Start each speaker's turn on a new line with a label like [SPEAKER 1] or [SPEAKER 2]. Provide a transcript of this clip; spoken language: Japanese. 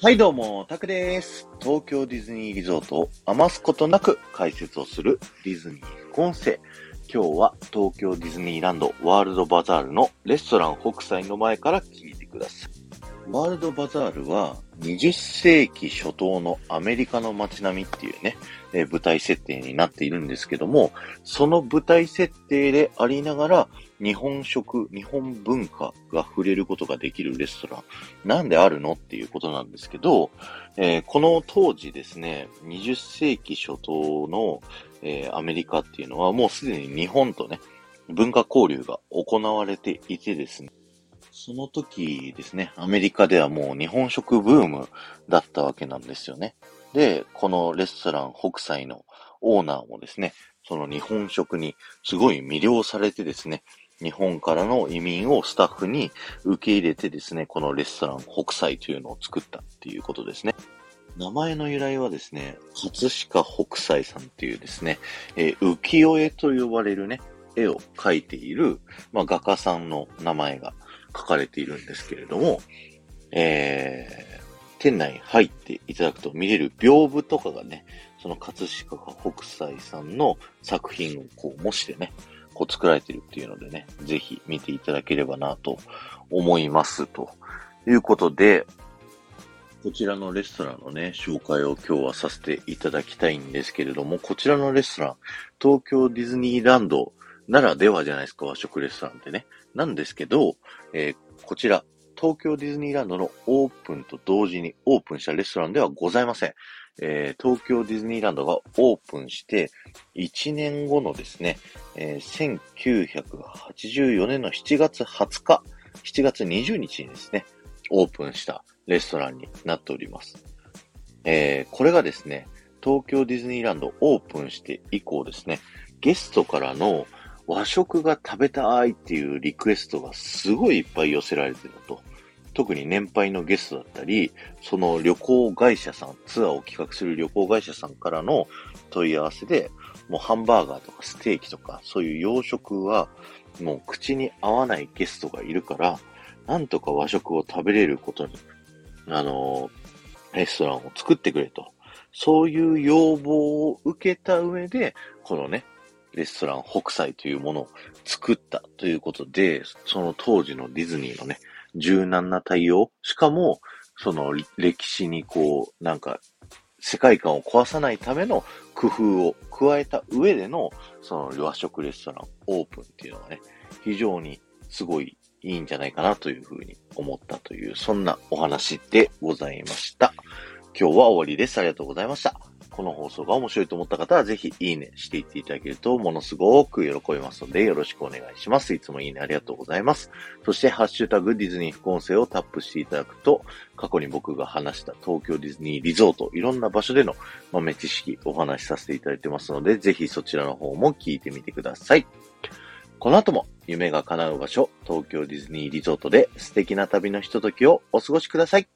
[SPEAKER 1] はいどうも、タクです。東京ディズニーリゾートを余すことなく解説をするディズニー副音声。今日は東京ディズニーランドワールドバザールのレストラン北斎の前から聞いてください。ワールドバザールは20世紀初頭のアメリカの街並みっていうね、え舞台設定になっているんですけども、その舞台設定でありながら、日本食、日本文化が触れることができるレストラン、なんであるのっていうことなんですけど、えー、この当時ですね、20世紀初頭の、えー、アメリカっていうのはもうすでに日本とね、文化交流が行われていてですね、その時ですね、アメリカではもう日本食ブームだったわけなんですよね。で、このレストラン北斎のオーナーもですね、その日本食にすごい魅了されてですね、日本からの移民をスタッフに受け入れてですね、このレストラン北斎というのを作ったっていうことですね。名前の由来はですね、葛飾北斎さんっていうですね、えー、浮世絵と呼ばれるね、絵を描いている、まあ、画家さんの名前が書かれているんですけれども、えー、店内入っていただくと見れる屏風とかがね、その葛飾北斎さんの作品をこう模してね、こう作られてるっていうのでね、ぜひ見ていただければなと思いますということで、こちらのレストランのね、紹介を今日はさせていただきたいんですけれども、こちらのレストラン、東京ディズニーランドならではじゃないですか、和食レストランってね。なんですけど、えー、こちら、東京ディズニーランドのオープンと同時にオープンしたレストランではございません。えー、東京ディズニーランドがオープンして1年後のですね、えー、1984年の7月20日、7月20日にですね、オープンしたレストランになっております。えー、これがですね、東京ディズニーランドオープンして以降ですね、ゲストからの和食が食べたいっていうリクエストがすごいいっぱい寄せられてると。特に年配のゲストだったり、その旅行会社さん、ツアーを企画する旅行会社さんからの問い合わせで、もうハンバーガーとかステーキとか、そういう洋食はもう口に合わないゲストがいるから、なんとか和食を食べれることに、あのレストランを作ってくれと。そういう要望を受けた上で、このね、レストラン北斎というものを作ったということで、その当時のディズニーのね、柔軟な対応、しかも、その歴史にこう、なんか、世界観を壊さないための工夫を加えた上での、その和食レストランオープンっていうのがね、非常にすごいいいんじゃないかなというふうに思ったという、そんなお話でございました。今日は終わりです。ありがとうございました。この放送が面白いと思った方は、ぜひいいねしていっていただけると、ものすごく喜びますので、よろしくお願いします。いつもいいねありがとうございます。そして、ハッシュタグディズニー副音声をタップしていただくと、過去に僕が話した東京ディズニーリゾート、いろんな場所での豆知識お話しさせていただいてますので、ぜひそちらの方も聞いてみてください。この後も夢が叶う場所、東京ディズニーリゾートで素敵な旅のひとときをお過ごしください。